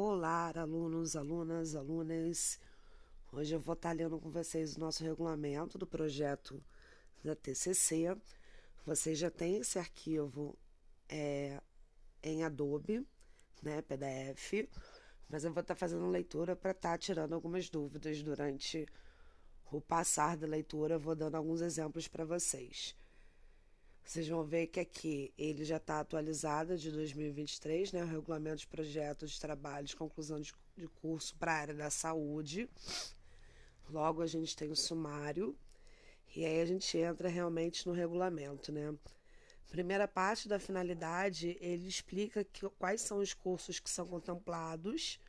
Olá, alunos, alunas, alunas. Hoje eu vou estar lendo com vocês o nosso regulamento do projeto da TCC. Vocês já têm esse arquivo é, em Adobe, né, PDF, mas eu vou estar fazendo leitura para estar tirando algumas dúvidas durante o passar da leitura. Eu vou dando alguns exemplos para vocês. Vocês vão ver que aqui ele já está atualizado de 2023, né? O regulamento de projetos de trabalho de conclusão de, de curso para a área da saúde. Logo a gente tem o sumário. E aí a gente entra realmente no regulamento, né? Primeira parte da finalidade, ele explica que, quais são os cursos que são contemplados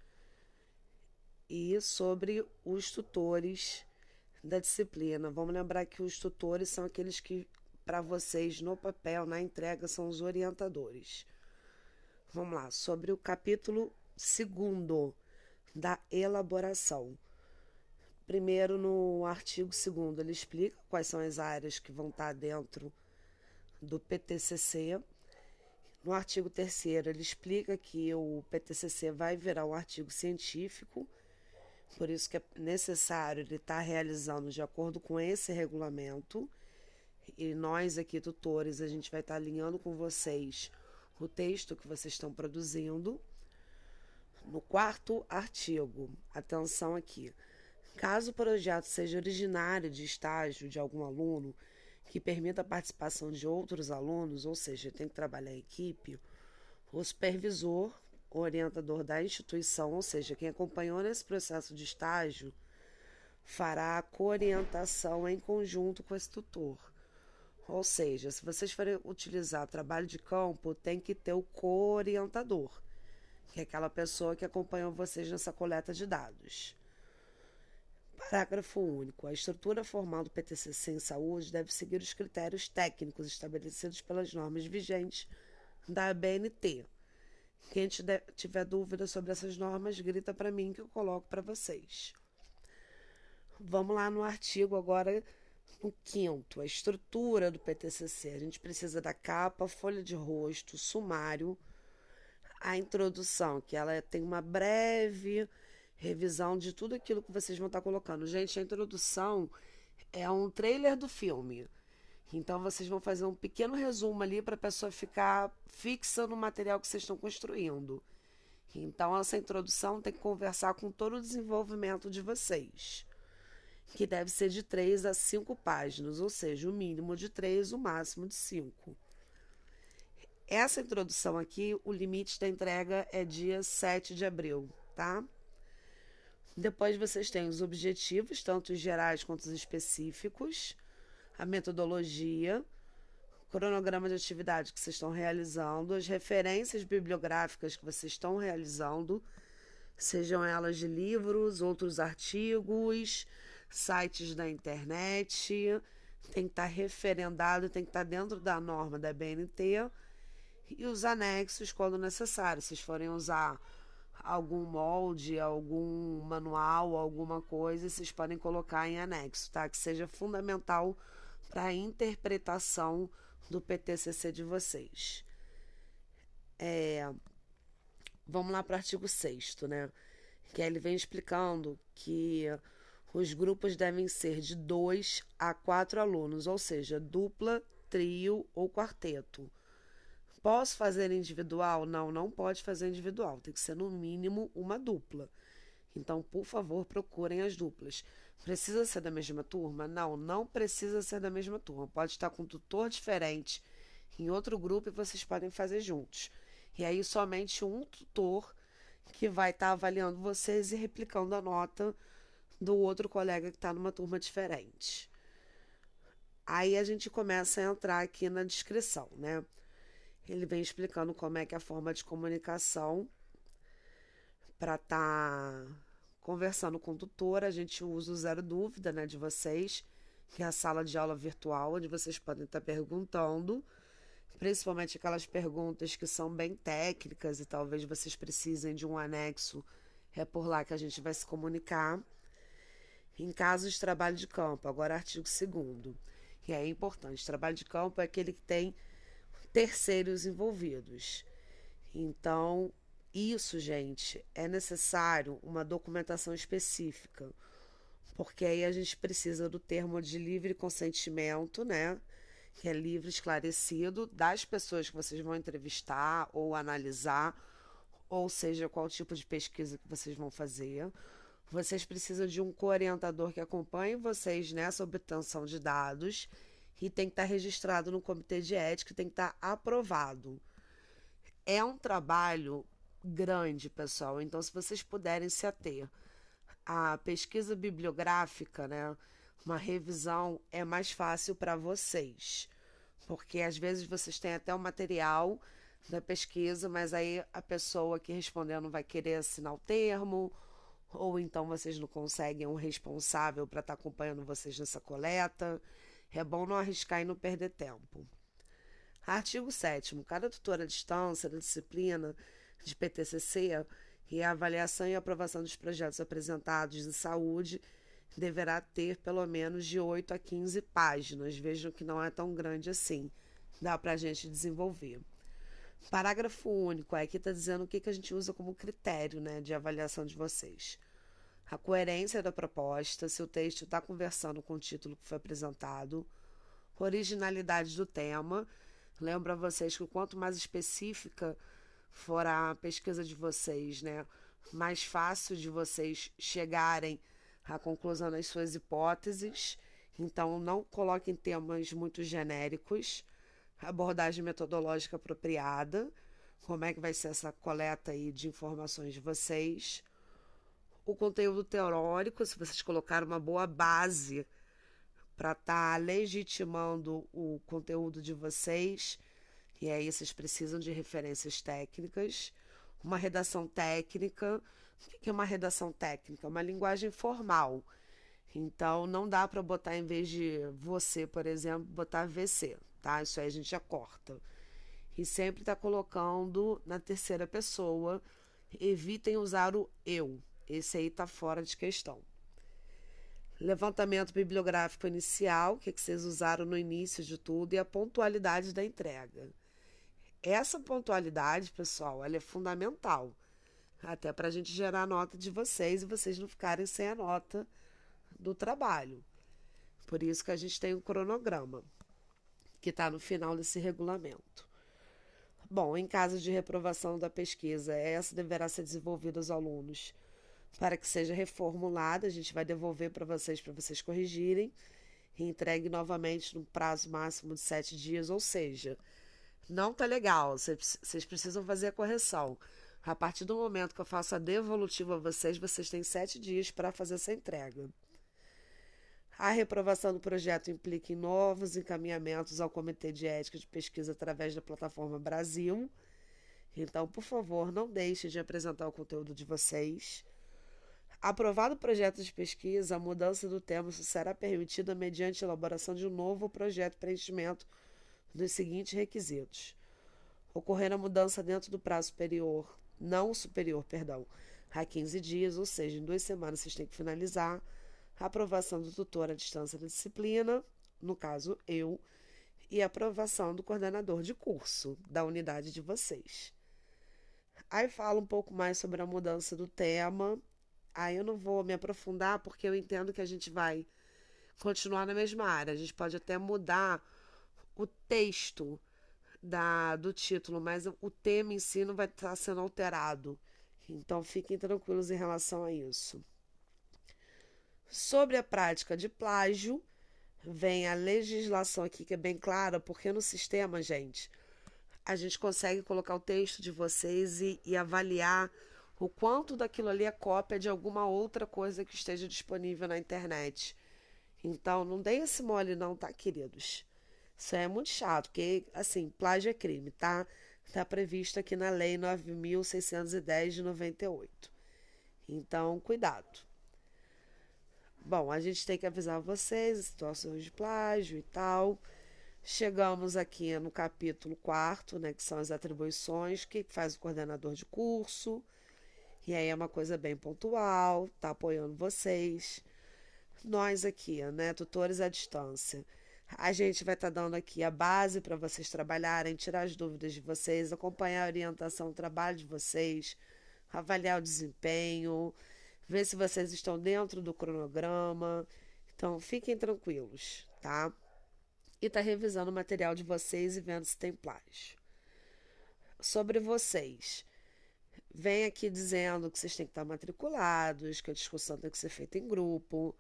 e sobre os tutores da disciplina. Vamos lembrar que os tutores são aqueles que para vocês no papel, na entrega, são os orientadores. Vamos lá, sobre o capítulo segundo da elaboração. Primeiro, no artigo 2, ele explica quais são as áreas que vão estar dentro do PTCC. No artigo 3, ele explica que o PTCC vai virar um artigo científico, por isso que é necessário ele estar realizando de acordo com esse regulamento e nós aqui, tutores, a gente vai estar alinhando com vocês o texto que vocês estão produzindo. No quarto artigo, atenção aqui. Caso o projeto seja originário de estágio de algum aluno que permita a participação de outros alunos, ou seja, tem que trabalhar em equipe, o supervisor, o orientador da instituição, ou seja, quem acompanhou nesse processo de estágio, fará a coorientação em conjunto com esse tutor. Ou seja, se vocês forem utilizar trabalho de campo, tem que ter o co-orientador, que é aquela pessoa que acompanha vocês nessa coleta de dados. Parágrafo único. A estrutura formal do PTCC em saúde deve seguir os critérios técnicos estabelecidos pelas normas vigentes da ABNT. Quem tiver dúvida sobre essas normas, grita para mim que eu coloco para vocês. Vamos lá no artigo agora o quinto, a estrutura do PTCC. A gente precisa da capa, folha de rosto, sumário, a introdução, que ela tem uma breve revisão de tudo aquilo que vocês vão estar colocando. Gente, a introdução é um trailer do filme. Então vocês vão fazer um pequeno resumo ali para a pessoa ficar fixa no material que vocês estão construindo. Então essa introdução tem que conversar com todo o desenvolvimento de vocês que deve ser de 3 a 5 páginas, ou seja, o mínimo de 3, o máximo de 5. Essa introdução aqui, o limite da entrega é dia 7 de abril, tá? Depois vocês têm os objetivos, tanto os gerais quanto os específicos, a metodologia, cronograma de atividade que vocês estão realizando, as referências bibliográficas que vocês estão realizando, sejam elas de livros, outros artigos, sites da internet, tem que estar referendado, tem que estar dentro da norma da BNT e os anexos quando necessário. Se forem usar algum molde, algum manual, alguma coisa, vocês podem colocar em anexo, tá? Que seja fundamental para a interpretação do PTCC de vocês. É, vamos lá para o artigo 6 né? Que ele vem explicando que os grupos devem ser de dois a quatro alunos, ou seja, dupla, trio ou quarteto. Posso fazer individual? Não, não pode fazer individual. Tem que ser no mínimo uma dupla. Então, por favor, procurem as duplas. Precisa ser da mesma turma? Não, não precisa ser da mesma turma. Pode estar com um tutor diferente em outro grupo e vocês podem fazer juntos. E aí, somente um tutor que vai estar avaliando vocês e replicando a nota do outro colega que está numa turma diferente. Aí a gente começa a entrar aqui na descrição, né? Ele vem explicando como é que é a forma de comunicação para estar tá conversando com o tutor. A gente usa o Zero Dúvida, né, de vocês, que é a sala de aula virtual, onde vocês podem estar tá perguntando, principalmente aquelas perguntas que são bem técnicas e talvez vocês precisem de um anexo. É por lá que a gente vai se comunicar em casos de trabalho de campo. Agora, artigo 2 que é importante. Trabalho de campo é aquele que tem terceiros envolvidos. Então, Isso, gente, é necessário uma documentação específica, porque aí a gente precisa do termo de livre consentimento, né? Que é livre esclarecido das pessoas que vocês vão entrevistar ou analisar, ou seja, qual tipo de pesquisa que vocês vão fazer. Vocês precisam de um orientador que acompanhe vocês nessa obtenção de dados e tem que estar registrado no comitê de ética, tem que estar aprovado. É um trabalho grande, pessoal. Então, se vocês puderem se ater à pesquisa bibliográfica, né, uma revisão é mais fácil para vocês, porque às vezes vocês têm até o material da pesquisa, mas aí a pessoa que respondeu não vai querer assinar o termo, ou então vocês não conseguem um responsável para estar tá acompanhando vocês nessa coleta. É bom não arriscar e não perder tempo. Artigo 7. Cada tutor à distância da disciplina de PTCC e a avaliação e aprovação dos projetos apresentados de saúde deverá ter pelo menos de 8 a 15 páginas. Vejam que não é tão grande assim. Dá para a gente desenvolver. Parágrafo único. Aqui está dizendo o que, que a gente usa como critério né, de avaliação de vocês. A coerência da proposta, se o texto está conversando com o título que foi apresentado. Originalidade do tema. Lembro a vocês que quanto mais específica for a pesquisa de vocês, né, mais fácil de vocês chegarem à conclusão das suas hipóteses. Então, não coloquem temas muito genéricos. Abordagem metodológica apropriada. Como é que vai ser essa coleta aí de informações de vocês? O conteúdo teórico, se vocês colocarem uma boa base para estar tá legitimando o conteúdo de vocês, e aí vocês precisam de referências técnicas, uma redação técnica. O que é uma redação técnica? Uma linguagem formal. Então não dá para botar em vez de você, por exemplo, botar VC, tá? Isso aí a gente já corta. E sempre está colocando na terceira pessoa. Evitem usar o eu. Esse aí está fora de questão. Levantamento bibliográfico inicial, que, que vocês usaram no início de tudo, e a pontualidade da entrega. Essa pontualidade, pessoal, ela é fundamental. Até para a gente gerar a nota de vocês e vocês não ficarem sem a nota do trabalho. Por isso que a gente tem um cronograma, que está no final desse regulamento. Bom, em caso de reprovação da pesquisa, essa deverá ser desenvolvida aos alunos para que seja reformulada. A gente vai devolver para vocês, para vocês corrigirem e entregue novamente no prazo máximo de sete dias, ou seja, não tá legal, vocês precisam fazer a correção. A partir do momento que eu faço a devolutiva a vocês, vocês têm sete dias para fazer essa entrega. A reprovação do projeto implica em novos encaminhamentos ao Comitê de Ética de Pesquisa através da plataforma Brasil. Então, por favor, não deixem de apresentar o conteúdo de vocês. Aprovado o projeto de pesquisa, a mudança do tema será permitida mediante a elaboração de um novo projeto de preenchimento dos seguintes requisitos: ocorrer a mudança dentro do prazo superior, não superior, perdão, a 15 dias, ou seja, em duas semanas vocês têm que finalizar aprovação do tutor à distância da disciplina, no caso eu, e aprovação do coordenador de curso da unidade de vocês. Aí fala um pouco mais sobre a mudança do tema. Aí eu não vou me aprofundar porque eu entendo que a gente vai continuar na mesma área. A gente pode até mudar o texto da, do título, mas o tema em si não vai estar sendo alterado. Então fiquem tranquilos em relação a isso. Sobre a prática de plágio, vem a legislação aqui que é bem clara, porque no sistema, gente, a gente consegue colocar o texto de vocês e, e avaliar o quanto daquilo ali é cópia de alguma outra coisa que esteja disponível na internet. Então, não deem esse mole, não, tá, queridos? Isso é muito chato, porque, assim, plágio é crime, tá? Está previsto aqui na Lei 9.610 de 98. Então, cuidado. Bom, a gente tem que avisar vocês situações de plágio e tal. Chegamos aqui no capítulo 4, né, que são as atribuições, o que faz o coordenador de curso. E aí é uma coisa bem pontual, tá apoiando vocês. Nós aqui, né, tutores à distância A gente vai estar tá dando aqui a base para vocês trabalharem, tirar as dúvidas de vocês, acompanhar a orientação do trabalho de vocês, avaliar o desempenho, ver se vocês estão dentro do cronograma. Então, fiquem tranquilos, tá? E tá revisando o material de vocês e vendo se tem plágio. Sobre vocês. Vem aqui dizendo que vocês têm que estar matriculados, que a discussão tem que ser feita em grupo,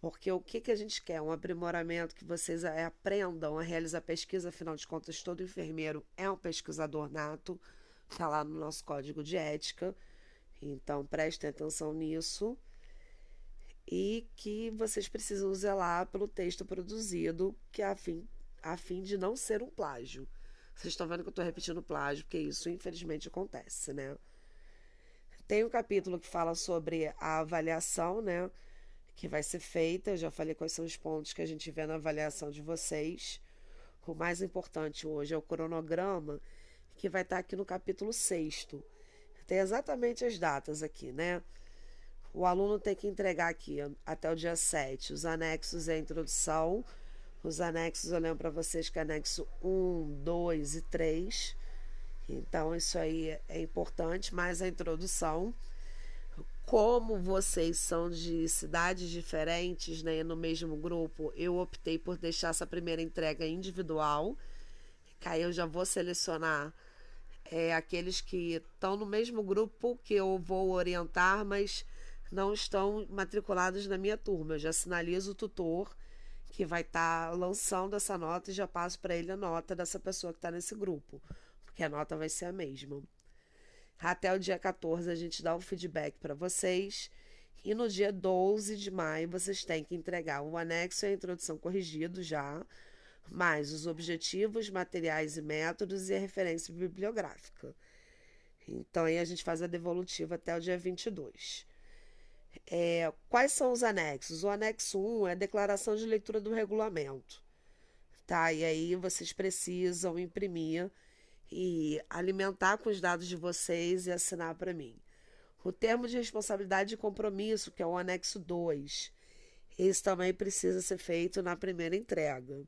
porque o que, que a gente quer? Um aprimoramento que vocês aprendam a realizar pesquisa, afinal de contas, todo enfermeiro é um pesquisador nato, está lá no nosso código de ética. Então, prestem atenção nisso. E que vocês precisam zelar pelo texto produzido, que é a fim, a fim de não ser um plágio. Vocês estão vendo que eu estou repetindo plágio, porque isso infelizmente acontece, né? Tem um capítulo que fala sobre a avaliação, né? que vai ser feita. Eu já falei quais são os pontos que a gente vê na avaliação de vocês. O mais importante hoje é o cronograma, que vai estar aqui no capítulo 6. Tem exatamente as datas aqui, né? O aluno tem que entregar aqui até o dia 7 os anexos e a introdução. Os anexos, eu lembro para vocês que é anexo 1, 2 e 3. Então, isso aí é importante, mais a introdução como vocês são de cidades diferentes, né, no mesmo grupo, eu optei por deixar essa primeira entrega individual. Que aí eu já vou selecionar é, aqueles que estão no mesmo grupo que eu vou orientar, mas não estão matriculados na minha turma. Eu já sinalizo o tutor que vai estar tá lançando essa nota e já passo para ele a nota dessa pessoa que está nesse grupo, porque a nota vai ser a mesma. Até o dia 14 a gente dá o feedback para vocês. E no dia 12 de maio vocês têm que entregar o anexo e a introdução corrigido já, mais os objetivos, materiais e métodos e a referência bibliográfica. Então aí a gente faz a devolutiva até o dia 22. É, quais são os anexos? O anexo 1 é a declaração de leitura do regulamento. Tá? E aí vocês precisam imprimir e alimentar com os dados de vocês e assinar para mim. O termo de responsabilidade e compromisso, que é o anexo 2, esse também precisa ser feito na primeira entrega.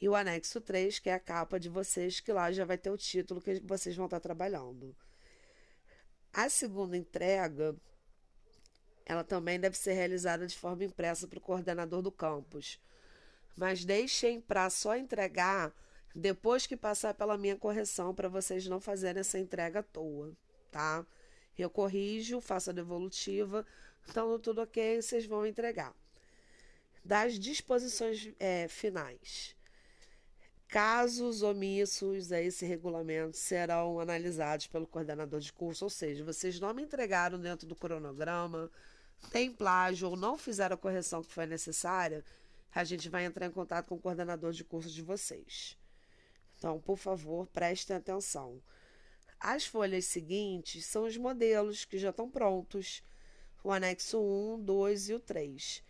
E o anexo 3, que é a capa de vocês, que lá já vai ter o título que vocês vão estar trabalhando. A segunda entrega, ela também deve ser realizada de forma impressa para o coordenador do campus. Mas deixem para só entregar depois que passar pela minha correção para vocês não fazerem essa entrega à toa, tá? Eu corrijo, faço a devolutiva, então tudo ok, vocês vão entregar. Das disposições é, finais. Casos omissos a esse regulamento serão analisados pelo coordenador de curso, ou seja, vocês não me entregaram dentro do cronograma, tem plágio ou não fizeram a correção que foi necessária, a gente vai entrar em contato com o coordenador de curso de vocês. Então, por favor, prestem atenção. As folhas seguintes são os modelos que já estão prontos. O anexo 1, 2 e o 3.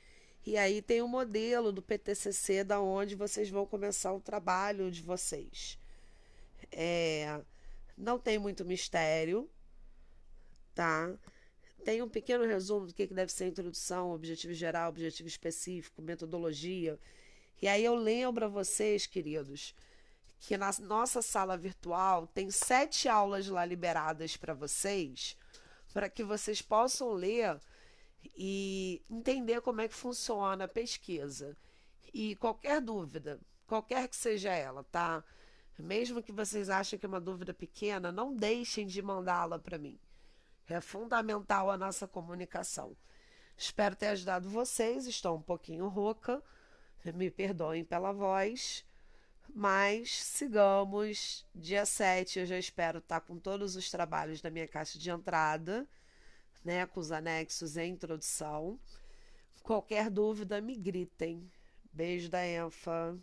E aí tem o modelo do PTCC da onde vocês vão começar o trabalho de vocês. É, não tem muito mistério, tá? Tem um pequeno resumo do que deve ser a introdução, objetivo geral, objetivo específico, metodologia. E aí eu lembro a vocês, queridos, que na nossa sala virtual tem sete aulas lá liberadas para vocês, para que vocês possam ler e entender como é que funciona a pesquisa. E qualquer dúvida, qualquer que seja ela, tá? Mesmo que vocês achem que é uma dúvida pequena, não deixem de mandá-la para mim. É fundamental a nossa comunicação. Espero ter ajudado vocês. Estou um pouquinho rouca. Me perdoem pela voz. Mas sigamos. Dia 7 eu já espero estar com todos os trabalhos da minha caixa de entrada, né? Com os anexos e introdução. Qualquer dúvida, me gritem. Beijo da Enfa.